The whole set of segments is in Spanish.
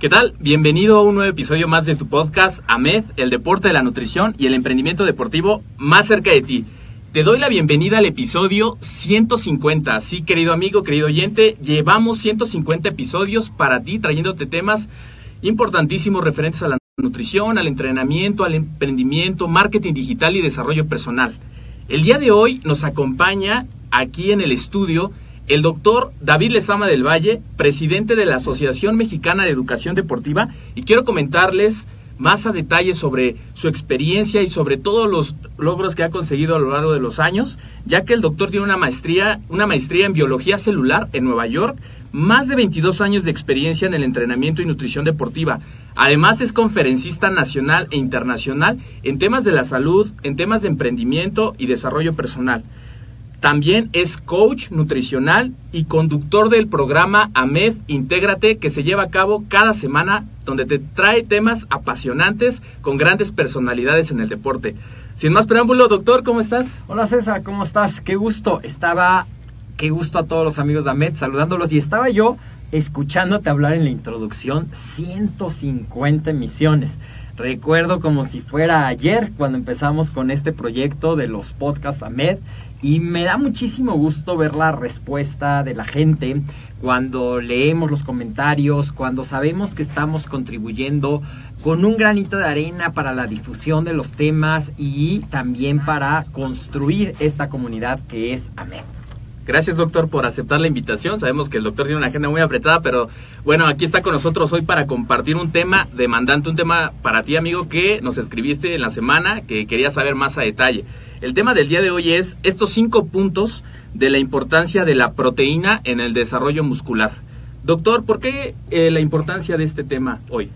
¿Qué tal? Bienvenido a un nuevo episodio más de tu podcast AMED, el deporte de la nutrición y el emprendimiento deportivo más cerca de ti. Te doy la bienvenida al episodio 150. Sí, querido amigo, querido oyente, llevamos 150 episodios para ti trayéndote temas importantísimos referentes a la nutrición, al entrenamiento, al emprendimiento, marketing digital y desarrollo personal. El día de hoy nos acompaña aquí en el estudio el doctor David Lezama del Valle, presidente de la Asociación Mexicana de Educación Deportiva, y quiero comentarles más a detalle sobre su experiencia y sobre todos los logros que ha conseguido a lo largo de los años, ya que el doctor tiene una maestría, una maestría en biología celular en Nueva York, más de 22 años de experiencia en el entrenamiento y nutrición deportiva. Además es conferencista nacional e internacional en temas de la salud, en temas de emprendimiento y desarrollo personal. También es coach nutricional y conductor del programa AMED Intégrate que se lleva a cabo cada semana donde te trae temas apasionantes con grandes personalidades en el deporte. Sin más preámbulo, doctor, ¿cómo estás? Hola César, ¿cómo estás? Qué gusto. Estaba, qué gusto a todos los amigos de AMED saludándolos y estaba yo escuchándote hablar en la introducción 150 emisiones. Recuerdo como si fuera ayer cuando empezamos con este proyecto de los podcasts AMED y me da muchísimo gusto ver la respuesta de la gente cuando leemos los comentarios, cuando sabemos que estamos contribuyendo con un granito de arena para la difusión de los temas y también para construir esta comunidad que es AMED. Gracias, doctor, por aceptar la invitación. Sabemos que el doctor tiene una agenda muy apretada, pero bueno, aquí está con nosotros hoy para compartir un tema demandante, un tema para ti, amigo, que nos escribiste en la semana, que quería saber más a detalle. El tema del día de hoy es estos cinco puntos de la importancia de la proteína en el desarrollo muscular. Doctor, ¿por qué eh, la importancia de este tema hoy?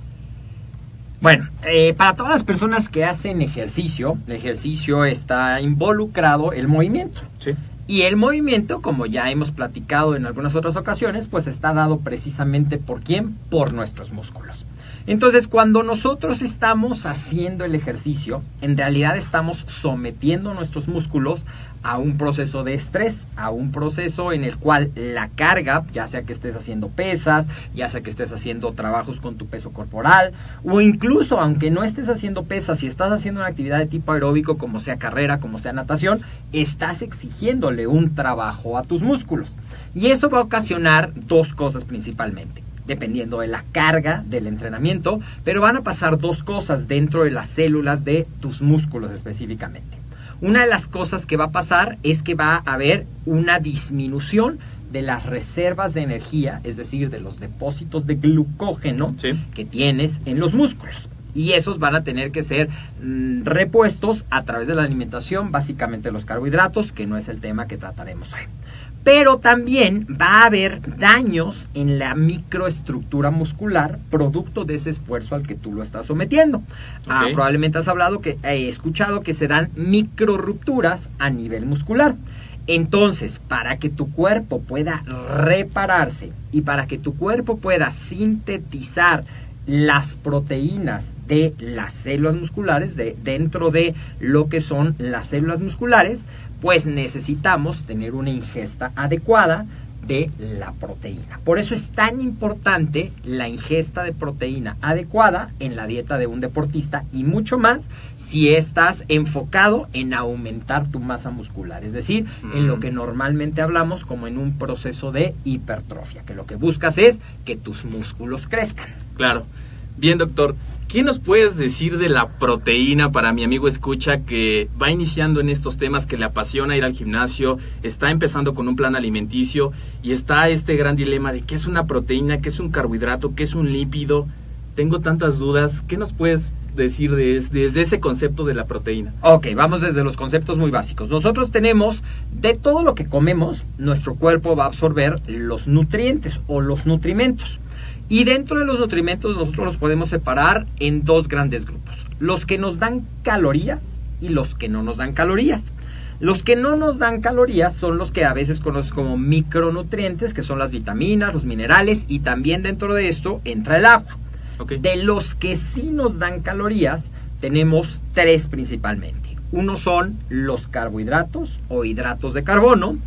Bueno, eh, para todas las personas que hacen ejercicio, el ejercicio está involucrado el movimiento. Sí. Y el movimiento, como ya hemos platicado en algunas otras ocasiones, pues está dado precisamente por quién? Por nuestros músculos. Entonces, cuando nosotros estamos haciendo el ejercicio, en realidad estamos sometiendo nuestros músculos a un proceso de estrés, a un proceso en el cual la carga, ya sea que estés haciendo pesas, ya sea que estés haciendo trabajos con tu peso corporal, o incluso aunque no estés haciendo pesas, si estás haciendo una actividad de tipo aeróbico, como sea carrera, como sea natación, estás exigiéndole un trabajo a tus músculos. Y eso va a ocasionar dos cosas principalmente dependiendo de la carga del entrenamiento, pero van a pasar dos cosas dentro de las células de tus músculos específicamente. Una de las cosas que va a pasar es que va a haber una disminución de las reservas de energía, es decir, de los depósitos de glucógeno Sí. que tienes en los músculos. Y esos van a tener que ser mm, repuestos a través de la alimentación, básicamente los carbohidratos, que no es el tema que trataremos hoy. Pero también va a haber daños en la microestructura muscular producto de ese esfuerzo al que tú lo estás sometiendo. Ah, probablemente has hablado que he escuchado que se dan microrupturas a nivel muscular. Entonces, para que tu cuerpo pueda repararse y para que tu cuerpo pueda sintetizar las proteínas de las células musculares, de, dentro de lo que son las células musculares, pues necesitamos tener una ingesta adecuada de la proteína. Por eso es tan importante la ingesta de proteína adecuada en la dieta de un deportista y mucho más si estás enfocado en aumentar tu masa muscular, es decir, en lo Mm. que normalmente hablamos como en un proceso de hipertrofia, que lo que buscas es que tus músculos crezcan. Claro. Bien, doctor. ¿Qué nos puedes decir de la proteína para mi amigo escucha que va iniciando en estos temas, que le apasiona ir al gimnasio, está empezando con un plan alimenticio y está este gran dilema de qué es una proteína, qué es un carbohidrato, qué es un lípido? Tengo tantas dudas. ¿Qué nos puedes decir de es- desde ese concepto de la proteína? Ok, vamos desde los conceptos muy básicos. Nosotros tenemos, de todo lo que comemos, nuestro cuerpo va a absorber los nutrientes o los nutrimentos. Y dentro de los nutrimentos nosotros los podemos separar en dos grandes grupos. Los que nos dan calorías y los que no nos dan calorías. Los que no nos dan calorías son los que a veces conoces como micronutrientes, que son las vitaminas, los minerales y también dentro de esto entra el agua. De los que sí nos dan calorías, tenemos tres principalmente. Uno son los carbohidratos o hidratos de carbono,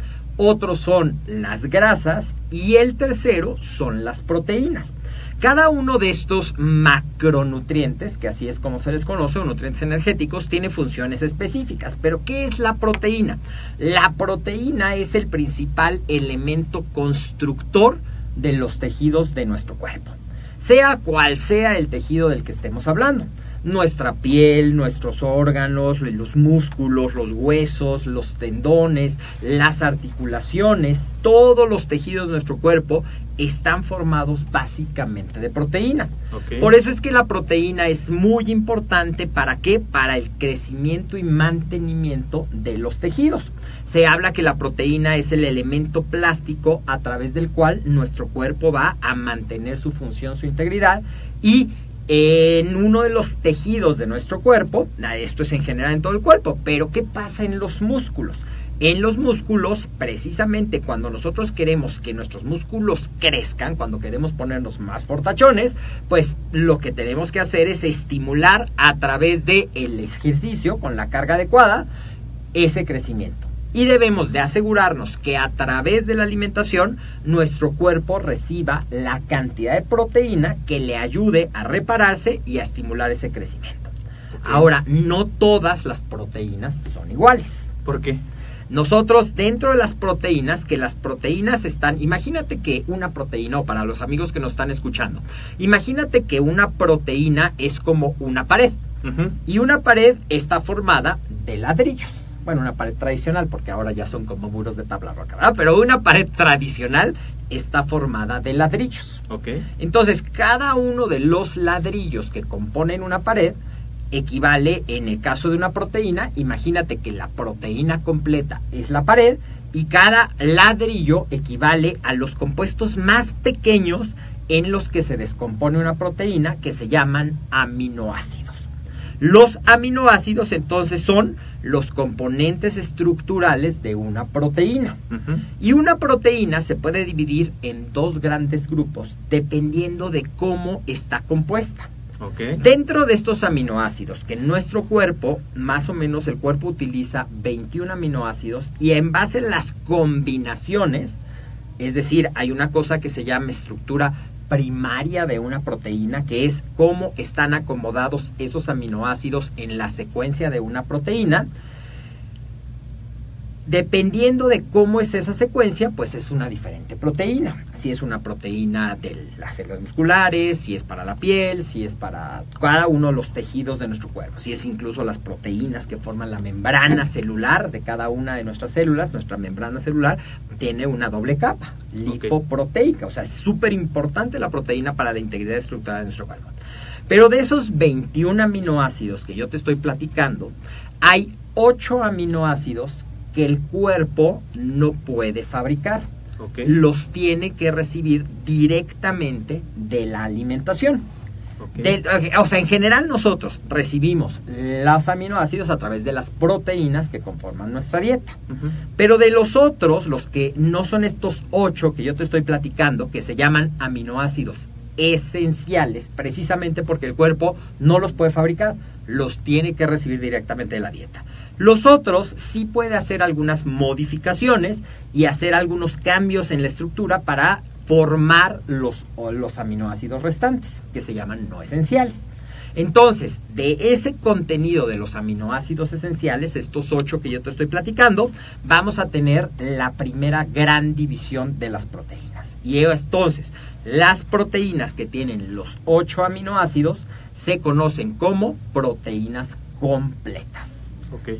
otros son las grasas y el tercero son las proteínas. Cada uno de estos macronutrientes, que así es como se les conoce, o nutrientes energéticos, tiene funciones específicas. Pero ¿qué es la proteína? La proteína es el principal elemento constructor de los tejidos de nuestro cuerpo sea cual sea el tejido del que estemos hablando. Nuestra piel, nuestros órganos, los músculos, los huesos, los tendones, las articulaciones, todos los tejidos de nuestro cuerpo están formados básicamente de proteína. Por eso es que la proteína es muy importante para qué? Para el crecimiento y mantenimiento de los tejidos. Se habla que la proteína es el elemento plástico a través del cual nuestro cuerpo va a mantener su función, su integridad y en uno de los tejidos de nuestro cuerpo, esto es en general en todo el cuerpo, pero ¿qué pasa en los músculos? En los músculos, precisamente cuando nosotros queremos que nuestros músculos crezcan, cuando queremos ponernos más fortachones, pues lo que tenemos que hacer es estimular a través de el ejercicio con la carga adecuada ese crecimiento. Y debemos de asegurarnos que a través de la alimentación nuestro cuerpo reciba la cantidad de proteína que le ayude a repararse y a estimular ese crecimiento. Ahora, no todas las proteínas son iguales. ¿Por qué? Nosotros dentro de las proteínas, que las proteínas están, imagínate que una proteína, o para los amigos que nos están escuchando, imagínate que una proteína es como una pared. Y una pared está formada de ladrillos. Bueno, una pared tradicional, porque ahora ya son como muros de tabla roca, ¿verdad? Pero una pared tradicional está formada de ladrillos. Ok. Entonces, cada uno de los ladrillos que componen una pared equivale, en el caso de una proteína, imagínate que la proteína completa es la pared y cada ladrillo equivale a los compuestos más pequeños en los que se descompone una proteína que se llaman aminoácidos. Los aminoácidos entonces son los componentes estructurales de una proteína. Y una proteína se puede dividir en dos grandes grupos dependiendo de cómo está compuesta. Dentro de estos aminoácidos, que en nuestro cuerpo, más o menos el cuerpo utiliza 21 aminoácidos y en base a las combinaciones, es decir, hay una cosa que se llama estructura primaria de una proteína, que es cómo están acomodados esos aminoácidos en la secuencia de una proteína. Dependiendo de cómo es esa secuencia, pues es una diferente proteína. Si es una proteína de las células musculares, si es para la piel, si es para cada uno de los tejidos de nuestro cuerpo, si es incluso las proteínas que forman la membrana celular de cada una de nuestras células, nuestra membrana celular tiene una doble capa, lipoproteica. O sea, es súper importante la proteína para la integridad estructural de nuestro cuerpo. Pero de esos 21 aminoácidos que yo te estoy platicando, hay 8 aminoácidos que el cuerpo no puede fabricar. Los tiene que recibir directamente de la alimentación. De- o sea, en general nosotros recibimos los aminoácidos a través de las proteínas que conforman nuestra dieta. Pero de los otros, los que no son estos ocho que yo te estoy platicando, que se llaman aminoácidos esenciales, precisamente porque el cuerpo no los puede fabricar, los tiene que recibir directamente de la dieta. Los otros sí puede hacer algunas modificaciones y hacer algunos cambios en la estructura para formar los, los aminoácidos restantes, que se llaman no esenciales. Entonces, de ese contenido de los aminoácidos esenciales, estos ocho que yo te estoy platicando, vamos a tener la primera gran división de las proteínas. Y entonces, las proteínas que tienen los ocho aminoácidos se conocen como proteínas completas.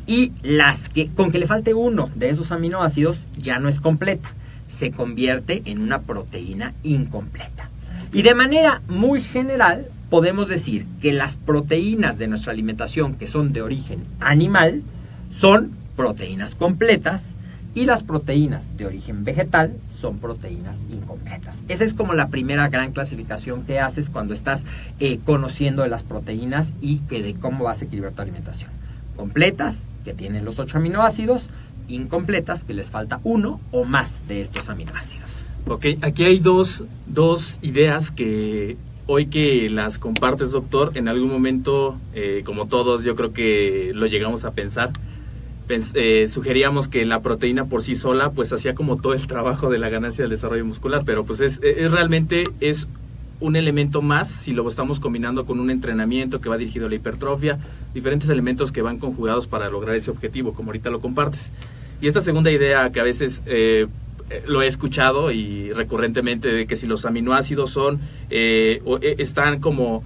Y las que, con que le falte uno de esos aminoácidos, ya no es completa. Se convierte en una proteína incompleta. Y de manera muy general, podemos decir que las proteínas de nuestra alimentación, que son de origen animal, son proteínas completas y las proteínas de origen vegetal son proteínas incompletas. Esa es como la primera gran clasificación que haces cuando estás eh, conociendo de las proteínas y que de cómo vas a equilibrar tu alimentación. Completas, que tienen los ocho aminoácidos, incompletas, que les falta uno o más de estos aminoácidos. Ok, aquí hay dos, dos ideas que hoy que las compartes, doctor, en algún momento, eh, como todos, yo creo que lo llegamos a pensar. Eh, sugeríamos que la proteína por sí sola, pues hacía como todo el trabajo de la ganancia del desarrollo muscular, pero pues es, es realmente es un elemento más si lo estamos combinando con un entrenamiento que va dirigido a la hipertrofia, diferentes elementos que van conjugados para lograr ese objetivo, como ahorita lo compartes. Y esta segunda idea que a veces eh, lo he escuchado y recurrentemente de que si los aminoácidos son eh, o, eh, están como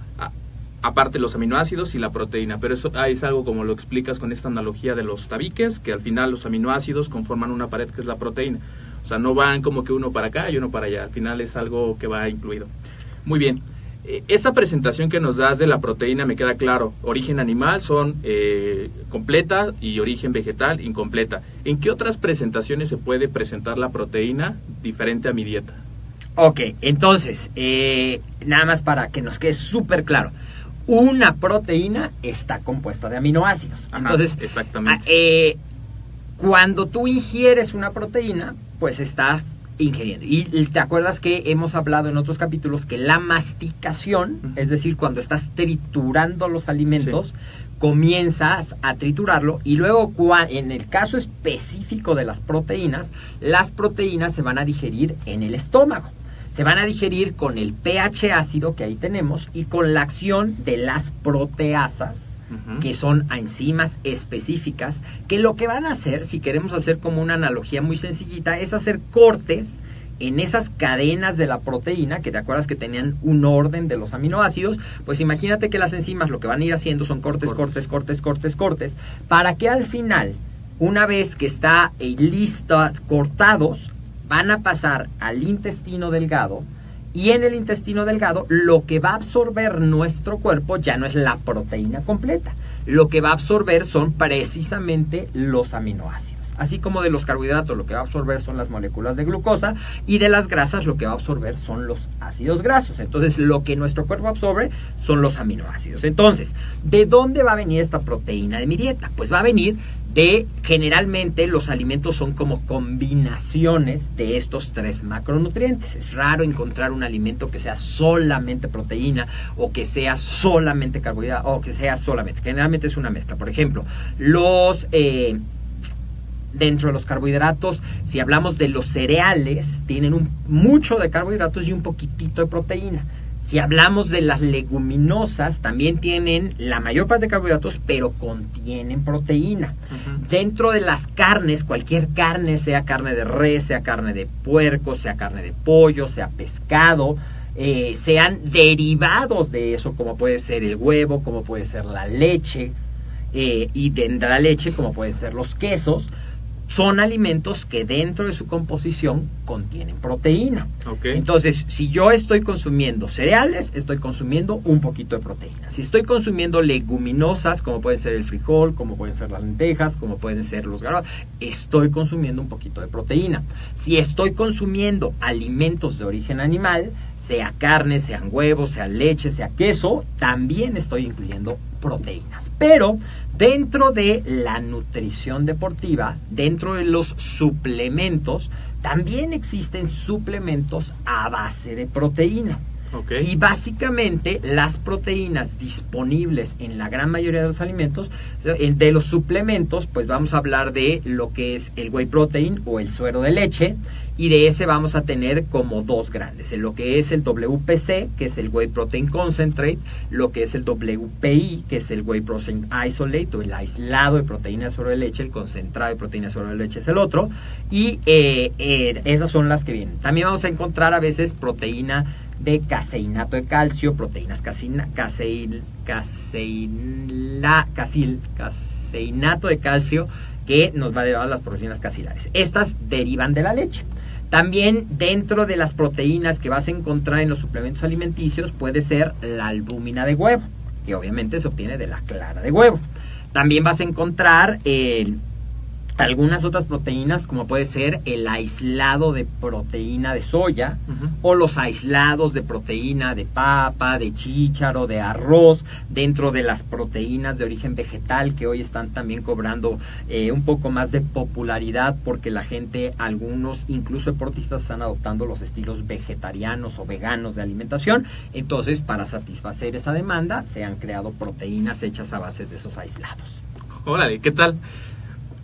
aparte los aminoácidos y la proteína, pero eso ah, es algo como lo explicas con esta analogía de los tabiques, que al final los aminoácidos conforman una pared que es la proteína. O sea, no van como que uno para acá y uno para allá, al final es algo que va incluido. Muy bien. Eh, Esa presentación que nos das de la proteína me queda claro. Origen animal son eh, completa y origen vegetal incompleta. ¿En qué otras presentaciones se puede presentar la proteína diferente a mi dieta? Ok, entonces, eh, nada más para que nos quede súper claro. Una proteína está compuesta de aminoácidos. Ajá, entonces, exactamente. ah, eh, cuando tú ingieres una proteína, pues está ingiriendo. Y te acuerdas que hemos hablado en otros capítulos que la masticación, es decir, cuando estás triturando los alimentos, comienzas a triturarlo y luego en el caso específico de las proteínas, las proteínas se van a digerir en el estómago. Se van a digerir con el pH ácido que ahí tenemos y con la acción de las proteasas, que son enzimas específicas, que lo que van a hacer, si queremos hacer como una analogía muy sencillita, es hacer cortes en esas cadenas de la proteína, que te acuerdas que tenían un orden de los aminoácidos, pues imagínate que las enzimas lo que van a ir haciendo son cortes, Cortes. cortes, cortes, cortes, cortes, para que al final, una vez que está eh, listas, cortados, van a pasar al intestino delgado, y en el intestino delgado lo que va a absorber nuestro cuerpo ya no es la proteína completa. Lo que va a absorber son precisamente los aminoácidos. Así como de los carbohidratos lo que va a absorber son las moléculas de glucosa y de las grasas lo que va a absorber son los ácidos grasos. Entonces lo que nuestro cuerpo absorbe son los aminoácidos. Entonces, ¿de dónde va a venir esta proteína de mi dieta? Pues va a venir de generalmente los alimentos son como combinaciones de estos tres macronutrientes. Es raro encontrar un alimento que sea solamente proteína o que sea solamente carbohidrato o que sea solamente. Generalmente es una mezcla. Por ejemplo, los eh, dentro de los carbohidratos, si hablamos de los cereales, tienen un, mucho de carbohidratos y un poquitito de proteína. Si hablamos de las leguminosas, también tienen la mayor parte de carbohidratos, pero contienen proteína. Dentro de las carnes, cualquier carne, sea carne de res, sea carne de puerco, sea carne de pollo, sea pescado, eh, sean derivados de eso, como puede ser el huevo, como puede ser la leche, eh, y de la leche, como pueden ser los quesos, son alimentos que dentro de su composición contienen proteína. Entonces, si yo estoy consumiendo cereales, estoy consumiendo un poquito de proteína. Si estoy consumiendo leguminosas, como puede ser el frijol, como pueden ser las lentejas, como pueden ser los garbanzos, estoy consumiendo un poquito de proteína. Si estoy consumiendo alimentos de origen animal, sea carne, sean huevos, sea leche, sea queso, también estoy incluyendo proteínas. Pero dentro de la nutrición deportiva, dentro de los suplementos, también existen suplementos a base de proteína. Y básicamente las proteínas disponibles en la gran mayoría de los alimentos, de los suplementos, pues vamos a hablar de lo que es el whey protein o el suero de leche. Y de ese vamos a tener como dos grandes, lo que es el WPC, que es el Whey Protein Concentrate, lo que es el WPI, que es el Whey Protein Isolate o el aislado de proteína de suero de leche, el concentrado de proteína de suero de leche es el otro. Y eh, eh, esas son las que vienen. También vamos a encontrar a veces proteína de caseinato de calcio, proteínas caseina, casein, caseina, casil, caseinato de calcio que nos va a derivar las proteínas capilares. Estas derivan de la leche. También dentro de las proteínas que vas a encontrar en los suplementos alimenticios puede ser la albúmina de huevo, que obviamente se obtiene de la clara de huevo. También vas a encontrar eh, algunas otras proteínas como puede ser el aislado de proteína de soya o los aislados de proteína de papa, de chícharo, de arroz, dentro de las proteínas de origen vegetal que hoy están también cobrando eh, un poco más de popularidad porque la gente, algunos incluso deportistas están adoptando los estilos vegetarianos o veganos de alimentación. Entonces, para satisfacer esa demanda, se han creado proteínas hechas a base de esos aislados. Órale, ¿qué tal?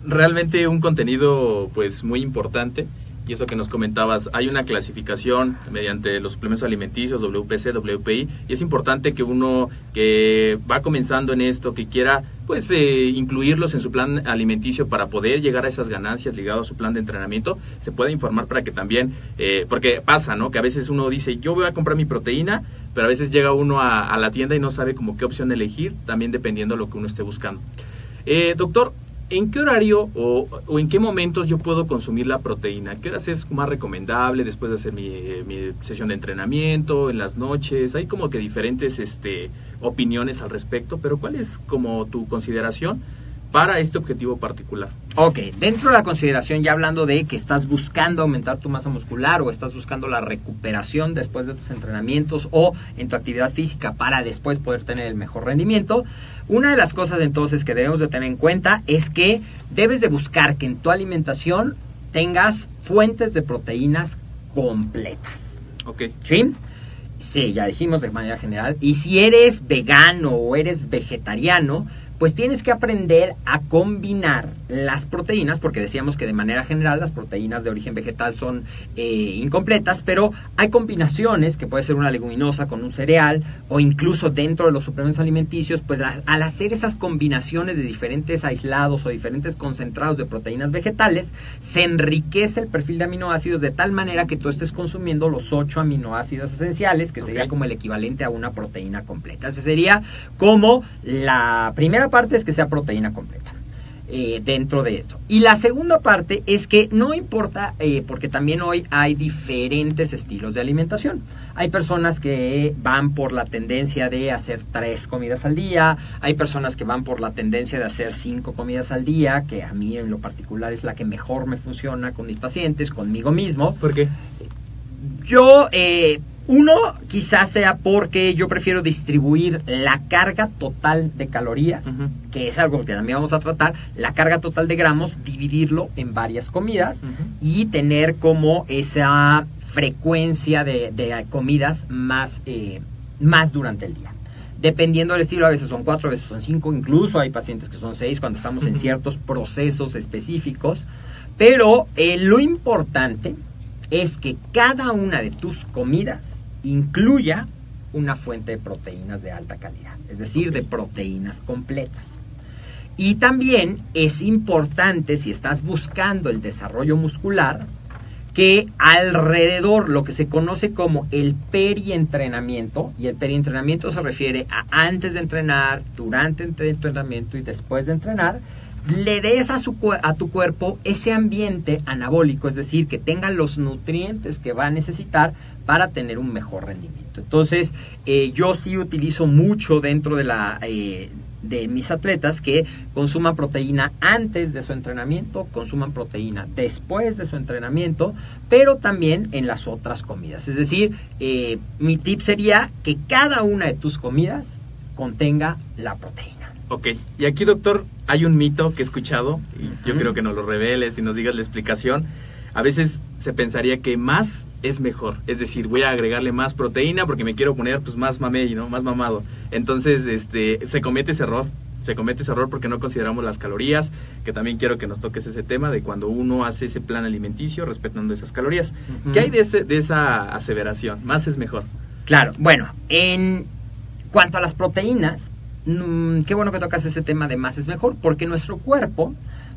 Realmente un contenido pues muy importante. Y eso que nos comentabas, hay una clasificación mediante los suplementos alimenticios, WPC, WPI, y es importante que uno que va comenzando en esto, que quiera pues eh, incluirlos en su plan alimenticio para poder llegar a esas ganancias ligadas a su plan de entrenamiento, se pueda informar para que también, eh, porque pasa, ¿no? Que a veces uno dice, yo voy a comprar mi proteína, pero a veces llega uno a, a la tienda y no sabe como qué opción elegir, también dependiendo de lo que uno esté buscando. Eh, doctor, ¿en qué horario o, o en qué momentos yo puedo consumir la proteína? ¿Qué horas es más recomendable después de hacer mi, eh, sesión de entrenamiento, en las noches? Hay como que diferentes este, opiniones al respecto, pero ¿cuál es como tu consideración para este objetivo particular? Ok, dentro de la consideración, ya hablando de que estás buscando aumentar tu masa muscular o estás buscando la recuperación después de tus entrenamientos o en tu actividad física para después poder tener el mejor rendimiento, una de las cosas entonces que debemos de tener en cuenta es que debes de buscar que en tu alimentación tengas fuentes de proteínas completas. Ok, ¿Sí? Sí, ya dijimos de manera general. Y si eres vegano o eres vegetariano, pues tienes que aprender a combinar las proteínas, porque decíamos que de manera general las proteínas de origen vegetal son eh, incompletas, pero hay combinaciones, que puede ser una leguminosa con un cereal, o incluso dentro de los suplementos alimenticios, pues a- al hacer esas combinaciones de diferentes aislados o diferentes concentrados de proteínas vegetales, se enriquece el perfil de aminoácidos de tal manera que tú estés consumiendo los ocho aminoácidos esenciales, que sería como el equivalente a una proteína completa. Ese sería como la primera parte es que sea proteína completa. eh, dentro de esto. Y la segunda parte es que no importa, eh, porque también hoy hay diferentes estilos de alimentación. Hay personas que van por la tendencia de hacer tres comidas al día, hay personas que van por la tendencia de hacer cinco comidas al día, que a mí en lo particular es la que mejor me funciona con mis pacientes, conmigo mismo. ¿por qué? Yo, eh, uno, quizás sea porque yo prefiero distribuir la carga total de calorías, que es algo que también vamos a tratar, la carga total de gramos, dividirlo en varias comidas y tener como esa frecuencia de, de comidas más, eh, más durante el día. Dependiendo del estilo, a veces son cuatro, a veces son cinco, incluso hay pacientes que son seis cuando estamos en ciertos procesos específicos. Pero eh, lo importante es que cada una de tus comidas incluya una fuente de proteínas de alta calidad, es decir, de proteínas completas. Y también es importante, si estás buscando el desarrollo muscular, que alrededor, lo que se conoce como el perientrenamiento, y el perientrenamiento se refiere a antes de entrenar, durante el entrenamiento y después de entrenar, le des a, su, tu cuerpo ese ambiente anabólico, es decir, que tenga los nutrientes que va a necesitar para tener un mejor rendimiento. Entonces, eh, yo sí utilizo mucho dentro eh, de mis atletas que consuman proteína antes de su entrenamiento, consuman proteína después de su entrenamiento, pero también en las otras comidas. Es decir, eh, mi tip sería que cada una de tus comidas contenga la proteína. Ok, y aquí doctor, hay un mito que he escuchado, y yo Ujú. creo que nos lo reveles y nos digas la explicación. A veces se pensaría que más es mejor, es decir, voy a agregarle más proteína porque me quiero poner pues más mamey, ¿no? Más mamado. Entonces, este, se comete ese error, se comete ese error porque no consideramos las calorías, que también quiero que nos toques ese tema de cuando uno hace ese plan alimenticio respetando esas calorías. Ujú. ¿Qué hay de, ese, de esa aseveración? Más es mejor. Claro, bueno, en cuanto a las proteínas, mm, qué bueno que tocas ese tema de más es mejor, porque nuestro cuerpo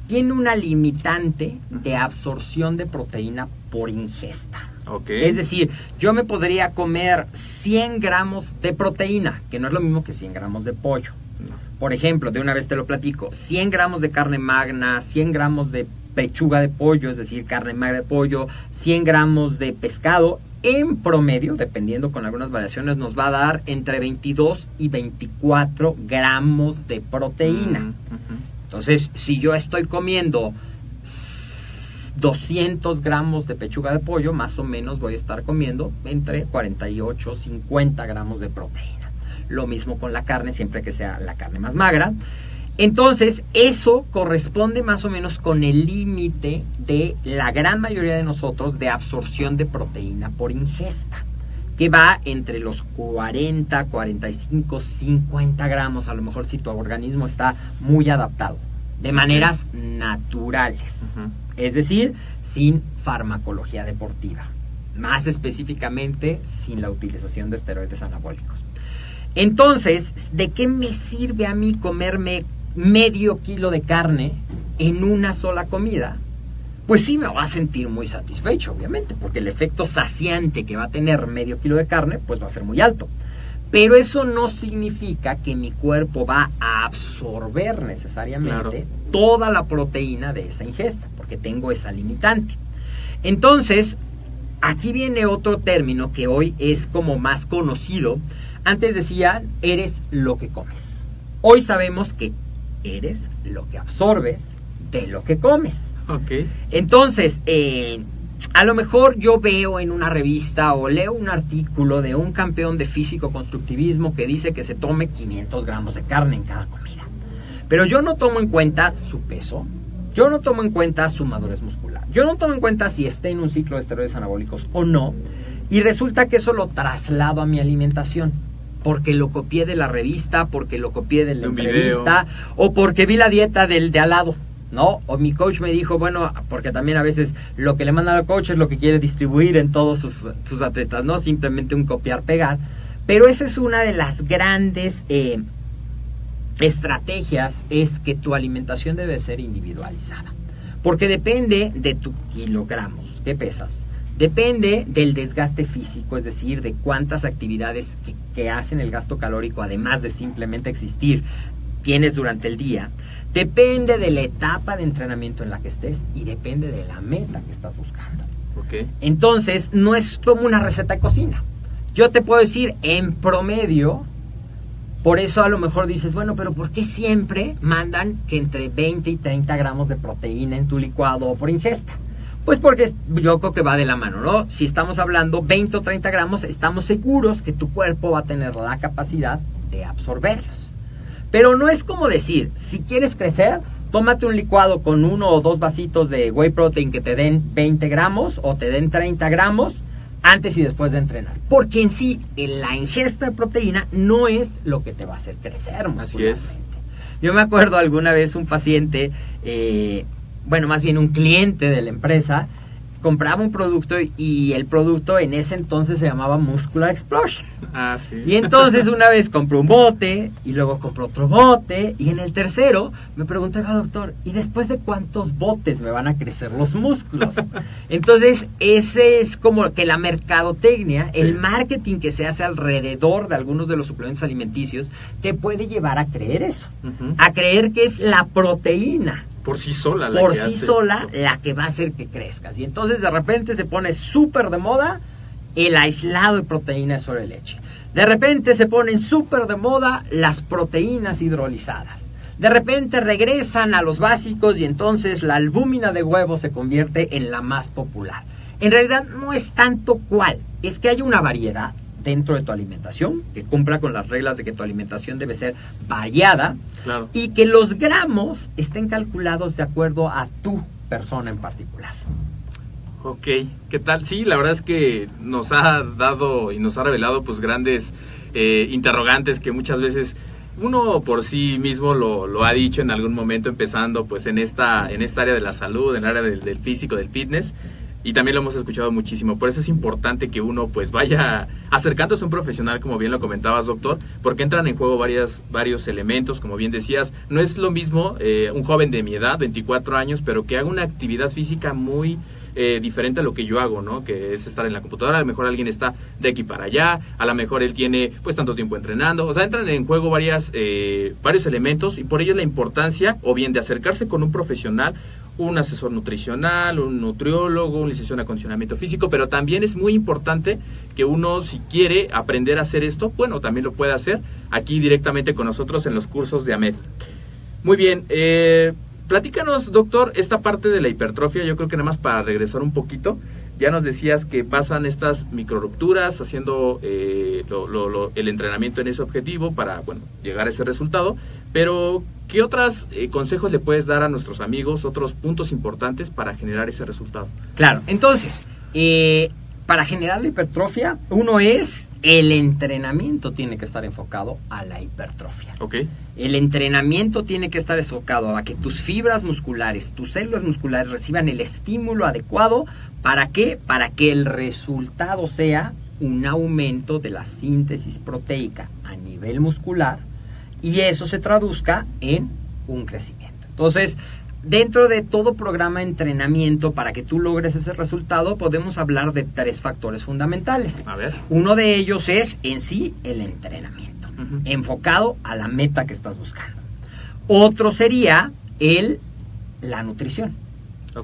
tiene una limitante de absorción de proteína por ingesta. Es decir, yo me podría comer 100 gramos de proteína, que no es lo mismo que 100 gramos de pollo. No. Por ejemplo, de una vez te lo platico, 100 gramos de carne magna, 100 gramos de pechuga de pollo, es decir, carne magra de pollo, 100 gramos de pescado, en promedio, dependiendo con algunas variaciones, nos va a dar entre 22 y 24 gramos de proteína. Mm. Entonces, si yo estoy comiendo s- 200 gramos de pechuga de pollo, más o menos voy a estar comiendo entre 48 y 50 gramos de proteína. Lo mismo con la carne, siempre que sea la carne más magra. Entonces, eso corresponde más o menos con el límite de la gran mayoría de nosotros de absorción de proteína por ingesta, que va entre los 40, 45, 50 gramos, a lo mejor si tu organismo está muy adaptado, de maneras naturales, es decir, sin farmacología deportiva, más específicamente sin la utilización de esteroides anabólicos. Entonces, ¿de qué me sirve a mí comerme medio kilo de carne en una sola comida? Pues sí me va a sentir muy satisfecho, obviamente, porque el efecto saciante que va a tener medio kilo de carne, pues va a ser muy alto. Pero eso no significa que mi cuerpo va a absorber necesariamente Claro. toda la proteína de esa ingesta, porque tengo esa limitante. Entonces, aquí viene otro término que hoy es como más conocido. Antes decía, eres lo que comes. Hoy sabemos que eres lo que absorbes de lo que comes. Ok. Entonces, eh, a lo mejor yo veo en una revista o leo un artículo de un campeón de físico-constructivismo que dice que se tome 500 gramos de carne en cada comida. Pero yo no tomo en cuenta su peso, yo no tomo en cuenta su madurez muscular, yo no tomo en cuenta si está en un ciclo de esteroides anabólicos o no, y resulta que eso lo traslado a mi alimentación. Porque lo copié de la revista, porque lo copié de la un entrevista, o porque vi la dieta del de al lado. ¿no? O mi coach me dijo, bueno, porque también a veces lo que le manda al coach es lo que quiere distribuir en todos sus, sus atletas, no simplemente un copiar-pegar. Pero esa es una de las grandes eh, estrategias, es que tu alimentación debe ser individualizada. Porque depende de tus kilogramos que pesas, depende del desgaste físico, es decir, de cuántas actividades que, que hacen el gasto calórico, además de simplemente existir, tienes durante el día, depende de la etapa de entrenamiento en la que estés y depende de la meta que estás buscando. Ok. Entonces, no es como una receta de cocina. Yo te puedo decir, en promedio, por eso a lo mejor dices, bueno, pero ¿por qué siempre mandan que entre 20 y 30 gramos de proteína en tu licuado o por ingesta? Pues porque yo creo que va de la mano, ¿no? Si estamos hablando 20 o 30 gramos, estamos seguros que tu cuerpo va a tener la capacidad de absorberlos. Pero no es como decir, si quieres crecer, tómate un licuado con uno o dos vasitos de whey protein que te den 20 gramos o te den 30 gramos antes y después de entrenar. Porque en sí, la ingesta de proteína no es lo que te va a hacer crecer Así muscularmente. es. Yo me acuerdo alguna vez un paciente, eh, bueno, más bien un cliente de la empresa, compraba un producto y el producto en ese entonces se llamaba Muscular Explosion. Ah, sí. Y entonces una vez compró un bote y luego compró otro bote y en el tercero me preguntó doctor, ¿y después de cuántos botes me van a crecer los músculos? Entonces ese es como que la mercadotecnia, el marketing que se hace alrededor de algunos de los suplementos alimenticios te puede llevar a creer eso, a creer que es la proteína Por sí sola. la por que sí hace sola eso. la que va a hacer que crezcas. Y entonces de repente se pone súper de moda el aislado de proteínas sobre leche. De repente se ponen súper de moda las proteínas hidrolizadas. De repente regresan a los básicos y entonces la albúmina de huevo se convierte en la más popular. En realidad no es tanto cuál, es que hay una variedad dentro de tu alimentación que cumpla con las reglas de que tu alimentación debe ser variada Claro. y que los gramos estén calculados de acuerdo a tu persona en particular. Ok, ¿qué tal? Sí, la verdad es que nos ha dado y nos ha revelado pues grandes eh, interrogantes que muchas veces uno por sí mismo lo, lo ha dicho en algún momento empezando pues en esta, en esta área de la salud, en el área del, del físico, del fitness y también lo hemos escuchado muchísimo. Por eso es importante que uno pues vaya acercándose a un profesional, como bien lo comentabas, doctor, porque entran en juego varios elementos, como bien decías. No es lo mismo eh, un joven de mi edad, 24 años, pero que haga una actividad física muy eh, diferente a lo que yo hago, ¿no? Que es estar en la computadora, a lo mejor alguien está de aquí para allá, a lo mejor él tiene pues tanto tiempo entrenando, o sea, entran en juego eh, varios elementos y por ello la importancia o bien de acercarse con un profesional, un asesor nutricional, un nutriólogo, un licenciado en acondicionamiento físico, pero también es muy importante que uno si quiere aprender a hacer esto, bueno, también lo puede hacer aquí directamente con nosotros en los cursos de AMED. Muy bien, eh, platícanos, doctor, esta parte de la hipertrofia, yo creo que nada más para regresar un poquito, ya nos decías que pasan estas microrupturas haciendo eh, lo- lo- lo- el entrenamiento en ese objetivo para, bueno, llegar a ese resultado, pero ¿qué otros consejos le puedes dar a nuestros amigos, otros puntos importantes para generar ese resultado? Claro, entonces, eh, para generar la hipertrofia, uno es el entrenamiento tiene que estar enfocado a la hipertrofia. ¿Ok? El entrenamiento tiene que estar enfocado a que tus fibras musculares, tus células musculares reciban el estímulo adecuado. ¿Para qué? Para que el resultado sea un aumento de la síntesis proteica a nivel muscular y eso se traduzca en un crecimiento. Entonces, dentro de todo programa de entrenamiento para que tú logres ese resultado, podemos hablar de tres factores fundamentales. A ver. Uno de ellos es en sí el entrenamiento, enfocado a la meta que estás buscando. Otro sería el la nutrición,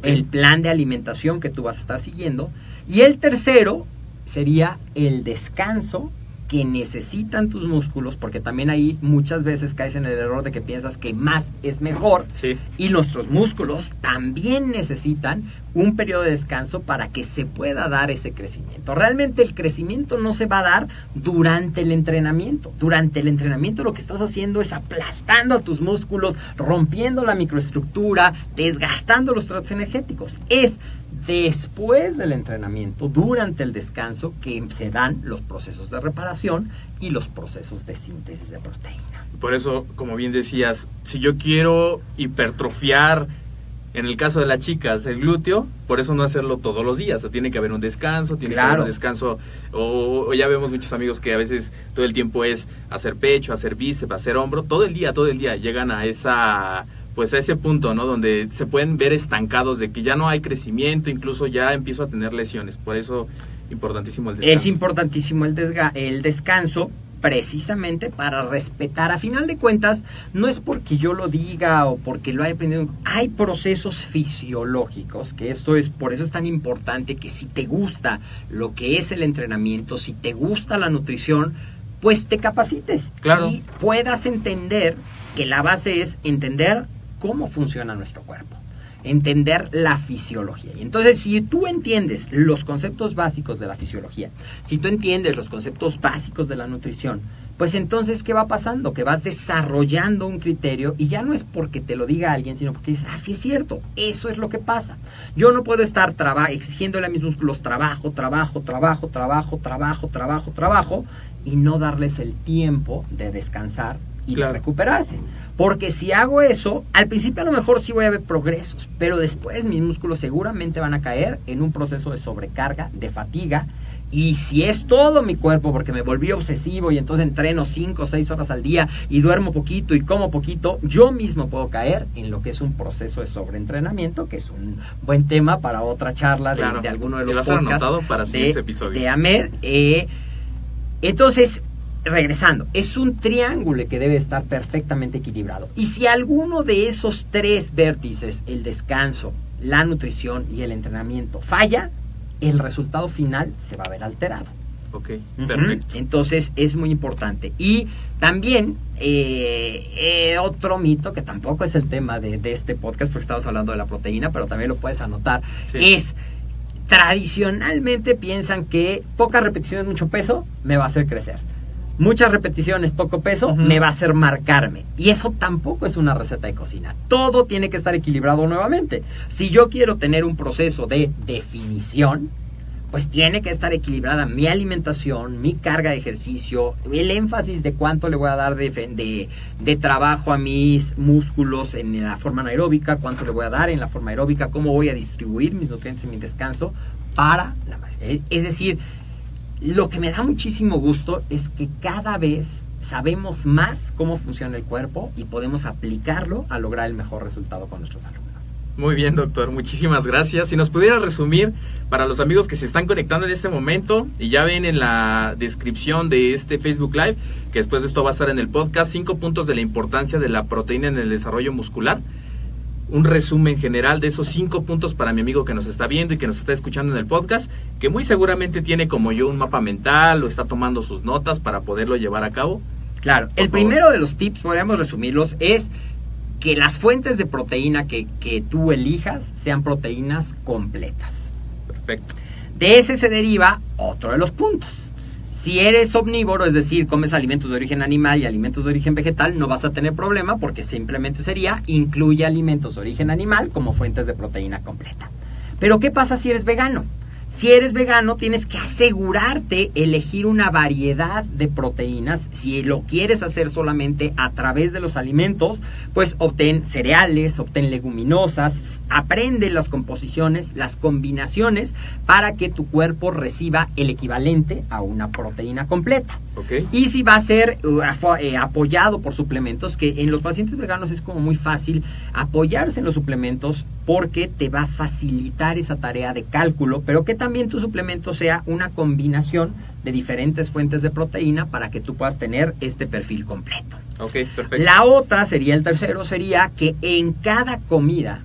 El plan de alimentación que tú vas a estar siguiendo. Y el tercero sería el descanso que necesitan tus músculos, porque también ahí muchas veces caes en el error de que piensas que más es mejor. Sí. Y nuestros músculos también necesitan un periodo de descanso para que se pueda dar ese crecimiento. Realmente el crecimiento no se va a dar durante el entrenamiento. Durante el entrenamiento lo que estás haciendo es aplastando a tus músculos, rompiendo la microestructura, desgastando los tractos energéticos. Es después del entrenamiento, durante el descanso, que se dan los procesos de reparación y los procesos de síntesis de proteína. Por eso, como bien decías, si yo quiero hipertrofiar, en el caso de las chicas, el glúteo, por eso no hacerlo todos los días. O sea, tiene que haber un descanso, tiene que haber un descanso. O, o ya vemos muchos amigos que a veces todo el tiempo es hacer pecho, hacer bíceps, hacer hombro. Todo el día, todo el día llegan a esa pues a ese punto, ¿no? Donde se pueden ver estancados de que ya no hay crecimiento, incluso ya empiezo a tener lesiones. Por eso, importantísimo el descanso. Es importantísimo el, desga- el descanso precisamente para respetar. A final de cuentas, no es porque yo lo diga o porque lo haya aprendido. Hay procesos fisiológicos, que esto es, por eso es tan importante que si te gusta lo que es el entrenamiento, si te gusta la nutrición, pues te capacites. Claro. Y puedas entender que la base es entender cómo funciona nuestro cuerpo entender la fisiología. Y entonces, si tú entiendes los conceptos básicos de la fisiología, si tú entiendes los conceptos básicos de la nutrición, pues entonces, ¿qué va pasando? Que vas desarrollando un criterio y ya no es porque te lo diga alguien, sino porque dices, ah, sí es cierto, eso es lo que pasa. Yo no puedo estar exigiéndole a mis músculos trabajo, trabajo, trabajo, trabajo, trabajo, trabajo, trabajo, y no darles el tiempo de descansar y Claro. de recuperarse. Porque si hago eso, al principio a lo mejor sí voy a ver progresos, pero después mis músculos seguramente van a caer en un proceso de sobrecarga, de fatiga. Y si es todo mi cuerpo, porque me volví obsesivo y entonces entreno 5 o 6 horas al día y duermo poquito y como poquito, yo mismo puedo caer en lo que es un proceso de sobreentrenamiento, que es un buen tema para otra charla de, Claro. de alguno de los podcasts anotado para de, episodios. de Ahmed. Eh, entonces, regresando, es un triángulo que debe estar perfectamente equilibrado. Y si alguno de esos tres vértices, el descanso, la nutrición y el entrenamiento, falla, el resultado final se va a ver alterado. Ok, perfecto. Entonces es muy importante. Y también eh, eh, otro mito, que tampoco es el tema de, de este podcast, porque estamos hablando de la proteína, pero también lo puedes anotar, Sí. es tradicionalmente piensan que pocas repeticiones, mucho peso, me va a hacer crecer. Muchas repeticiones, poco peso, me va a hacer marcarme. Y eso tampoco es una receta de cocina. Todo tiene que estar equilibrado nuevamente. Si yo quiero tener un proceso de definición, pues tiene que estar equilibrada mi alimentación, mi carga de ejercicio, el énfasis de cuánto le voy a dar de, de, de trabajo a mis músculos en la forma anaeróbica, cuánto le voy a dar en la forma aeróbica, cómo voy a distribuir mis nutrientes en mi descanso para la es decir, lo que me da muchísimo gusto es que cada vez sabemos más cómo funciona el cuerpo y podemos aplicarlo a lograr el mejor resultado con nuestros alumnos. Muy bien, doctor. Muchísimas gracias. Si nos pudiera resumir para los amigos que se están conectando en este momento y ya ven en la descripción de este Facebook Live, que después de esto va a estar en el podcast, cinco puntos de la importancia de la proteína en el desarrollo muscular. Un resumen general de esos cinco puntos para mi amigo que nos está viendo y que nos está escuchando en el podcast, que muy seguramente tiene como yo un mapa mental o está tomando sus notas para poderlo llevar a cabo. Claro, el favor. primero de los tips, podríamos resumirlos, es que las fuentes de proteína que, que tú elijas sean proteínas completas. Perfecto. De ese se deriva otro de los puntos. Si eres omnívoro, es decir, comes alimentos de origen animal y alimentos de origen vegetal, no vas a tener problema porque simplemente sería incluye alimentos de origen animal como fuentes de proteína completa. Pero ¿qué pasa si eres vegano? Si eres vegano, tienes que asegurarte elegir una variedad de proteínas. Si lo quieres hacer solamente a través de los alimentos, pues obtén cereales, obtén leguminosas, aprende las composiciones, las combinaciones para que tu cuerpo reciba el equivalente a una proteína completa. Ok. Y si va a ser uh, eh, apoyado por suplementos, que en los pacientes veganos es como muy fácil apoyarse en los suplementos porque te va a facilitar esa tarea de cálculo, pero que también tu suplemento sea una combinación de diferentes fuentes de proteína para que tú puedas tener este perfil completo. Ok, perfecto. La otra sería, el tercero sería que en cada comida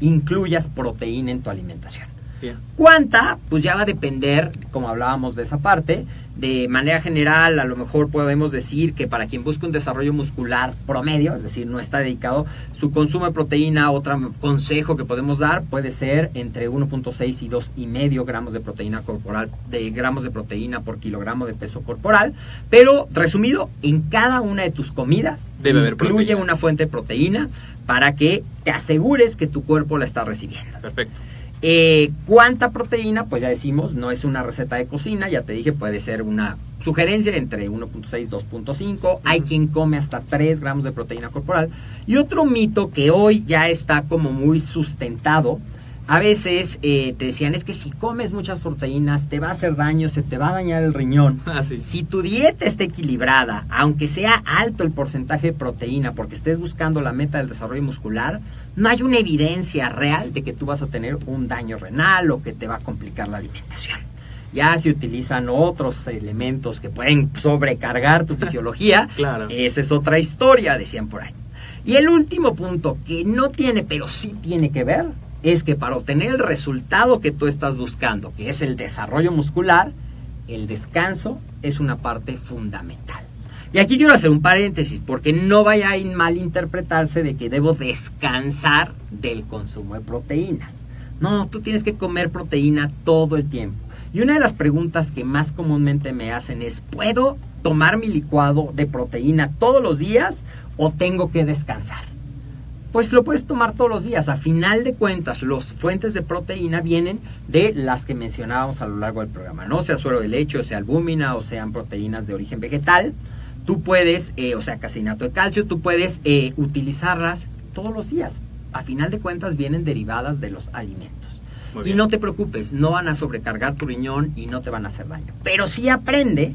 incluyas proteína en tu alimentación. Bien. ¿Cuánta? Pues ya va a depender, como hablábamos de esa parte. De manera general, a lo mejor podemos decir que para quien busca un desarrollo muscular promedio, es decir, no está dedicado, su consumo de proteína, otro consejo que podemos dar puede ser entre 1.6 y 2,5 gramos de proteína corporal, de gramos de proteína por kilogramo de peso corporal. Pero, resumido, en cada una de tus comidas Debe incluye proteína. una fuente de proteína para que te asegures que tu cuerpo la está recibiendo. Perfecto. Eh, ¿Cuánta proteína? Pues ya decimos, no es una receta de cocina, ya te dije, puede ser una sugerencia entre 1.6 y 2.5. Hay quien come hasta 3 gramos de proteína corporal. Y otro mito que hoy ya está como muy sustentado, a veces eh, te decían es que si comes muchas proteínas te va a hacer daño, se te va a dañar el riñón. Ah, sí. Si tu dieta está equilibrada, aunque sea alto el porcentaje de proteína, porque estés buscando la meta del desarrollo muscular, no hay una evidencia real de que tú vas a tener un daño renal o que te va a complicar la alimentación. Ya se utilizan otros elementos que pueden sobrecargar tu fisiología, Claro. esa es otra historia, decían por ahí. Y el último punto que no tiene, pero sí tiene que ver, es que para obtener el resultado que tú estás buscando, que es el desarrollo muscular, el descanso es una parte fundamental. Y aquí quiero hacer un paréntesis, porque no vaya a malinterpretarse de que debo descansar del consumo de proteínas. No, tú tienes que comer proteína todo el tiempo. Y una de las preguntas que más comúnmente me hacen es, ¿puedo tomar mi licuado de proteína todos los días o tengo que descansar? Pues lo puedes tomar todos los días. A final de cuentas, las fuentes de proteína vienen de las que mencionábamos a lo largo del programa. No sea suero de leche, o sea albúmina, o sean proteínas de origen vegetal. tú puedes, eh, o sea, caseinato de calcio, tú puedes eh, utilizarlas todos los días. A final de cuentas vienen derivadas de los alimentos. Y no te preocupes, no van a sobrecargar tu riñón y no te van a hacer daño. Pero sí aprende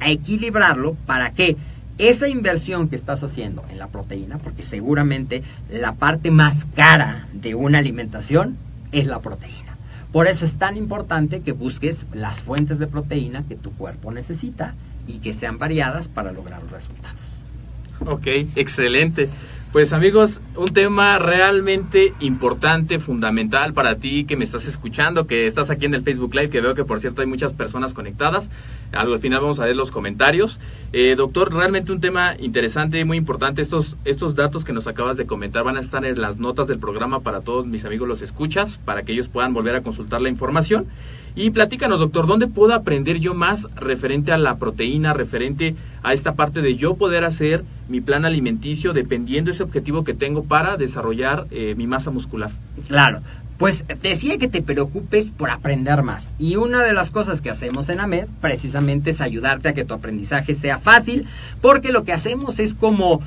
a equilibrarlo para que esa inversión que estás haciendo en la proteína, porque seguramente la parte más cara de una alimentación es la proteína. Por eso es tan importante que busques las fuentes de proteína que tu cuerpo necesita y que sean variadas para lograr los resultados. Ok, excelente. Pues amigos, un tema realmente importante, fundamental para ti que me estás escuchando, que estás aquí en el Facebook Live, que veo que por cierto hay muchas personas conectadas. Al final vamos a ver los comentarios. Eh, doctor, realmente un tema interesante, muy importante. Estos, estos datos que nos acabas de comentar van a estar en las notas del programa para todos mis amigos los escuchas, para que ellos puedan volver a consultar la información. Y platícanos, doctor, ¿dónde puedo aprender yo más referente a la proteína, referente a esta parte de yo poder hacer mi plan alimenticio dependiendo ese objetivo que tengo para desarrollar eh, mi masa muscular? Claro. Pues decía que te preocupes por aprender más. Y una de las cosas que hacemos en AMED precisamente es ayudarte a que tu aprendizaje sea fácil, porque lo que hacemos es como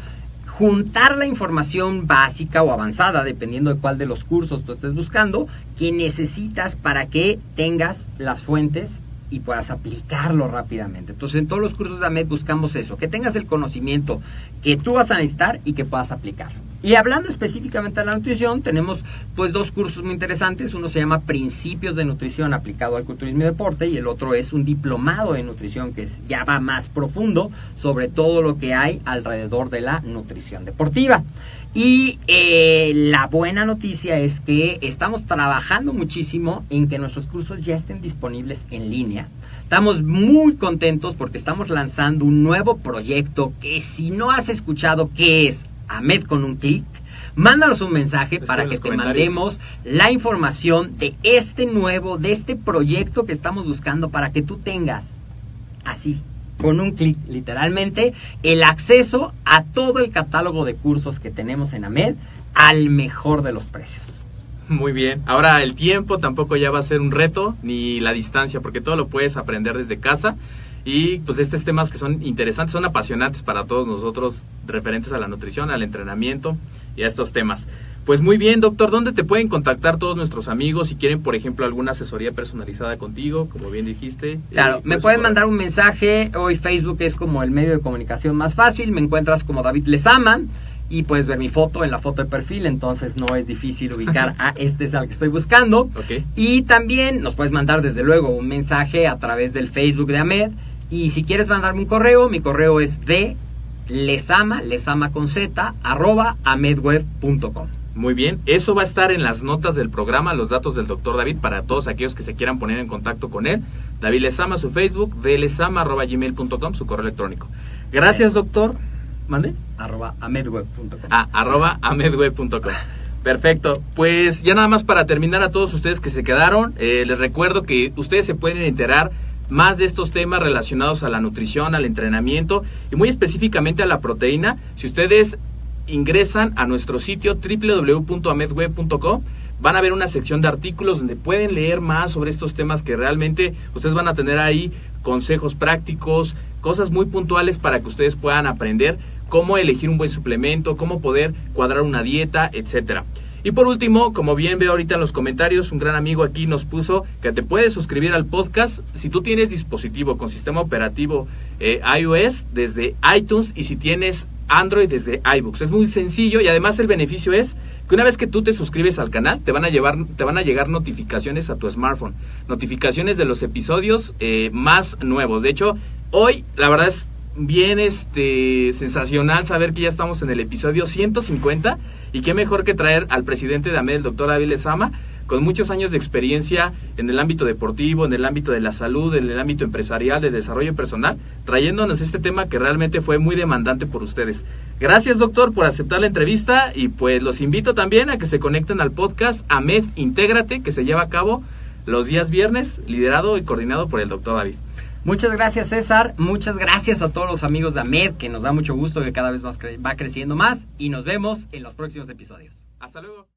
juntar la información básica o avanzada, dependiendo de cuál de los cursos tú estés buscando, que necesitas para que tengas las fuentes y puedas aplicarlo rápidamente. Entonces, en todos los cursos de AMED buscamos eso, que tengas el conocimiento que tú vas a necesitar y que puedas aplicarlo. Y hablando específicamente de la nutrición, tenemos pues dos cursos muy interesantes. Uno se llama Principios de Nutrición aplicado al culturismo y deporte y el otro es un diplomado de nutrición que ya va más profundo sobre todo lo que hay alrededor de la nutrición deportiva. Y eh, la buena noticia es que estamos trabajando muchísimo en que nuestros cursos ya estén disponibles en línea. Estamos muy contentos porque estamos lanzando un nuevo proyecto que si no has escuchado qué es AMED con un clic, mándanos un mensaje para que te mandemos la información de este nuevo, de este proyecto que estamos buscando para que tú tengas así, con un clic literalmente, el acceso a todo el catálogo de cursos que tenemos en AMED al mejor de los precios. Muy bien. Ahora el tiempo tampoco ya va a ser un reto, ni la distancia, porque todo lo puedes aprender desde casa. Y pues estos temas que son interesantes, son apasionantes para todos nosotros, referentes a la nutrición, al entrenamiento y a estos temas. Pues muy bien, doctor, ¿dónde te pueden contactar todos nuestros amigos si quieren, por ejemplo, alguna asesoría personalizada contigo, como bien dijiste? Claro, Eh, me pues, pueden mandar un mensaje. Hoy Facebook es como el medio de comunicación más fácil. Me encuentras como David Lezama y puedes ver mi foto en la foto de perfil. Entonces no es difícil ubicar a este es al que estoy buscando. Ok. Y también nos puedes mandar desde luego un mensaje a través del Facebook de Ahmed. Y si quieres mandarme un correo, mi correo es de lesama, lesama con z, arroba amedweb.com. Muy bien, eso va a estar en las notas del programa, los datos del doctor David, para todos aquellos que se quieran poner en contacto con él. David Lezama, su Facebook, delesama.gmail.com, su correo electrónico. Gracias, doctor. ¿Mande? Arroba amedweb.com. Ah, arroba amedweb.com. Perfecto. Pues ya nada más para terminar a todos ustedes que se quedaron, eh, les recuerdo que ustedes se pueden enterar más de estos temas relacionados a la nutrición, al entrenamiento y muy específicamente a la proteína. Si ustedes ingresan a nuestro sitio www.amedweb.com van a ver una sección de artículos donde pueden leer más sobre estos temas que realmente ustedes van a tener ahí consejos prácticos, cosas muy puntuales para que ustedes puedan aprender cómo elegir un buen suplemento, cómo poder cuadrar una dieta, etcétera. Y por último, como bien veo ahorita en los comentarios, un gran amigo aquí nos puso que te puedes suscribir al podcast si tú tienes dispositivo con sistema operativo eh, iOS desde iTunes y si tienes Android desde iBooks. Es muy sencillo y además el beneficio es que una vez que tú te suscribes al canal, te van a, llevar, te van a llegar notificaciones a tu smartphone. Notificaciones de los episodios eh, más nuevos. De hecho, hoy la verdad es bien este sensacional saber que ya estamos en el episodio 150 y qué mejor que traer al presidente de AMED, el doctor Aviles Sama, con muchos años de experiencia en el ámbito deportivo, en el ámbito de la salud, en el ámbito empresarial, de desarrollo personal, trayéndonos este tema que realmente fue muy demandante por ustedes. Gracias, doctor, por aceptar la entrevista y pues los invito también a que se conecten al podcast AMED Intégrate, que se lleva a cabo los días viernes, liderado y coordinado por el doctor David. Muchas gracias César, muchas gracias a todos los amigos de AMED, que nos da mucho gusto que cada vez va creciendo más y nos vemos en los próximos episodios. Hasta luego.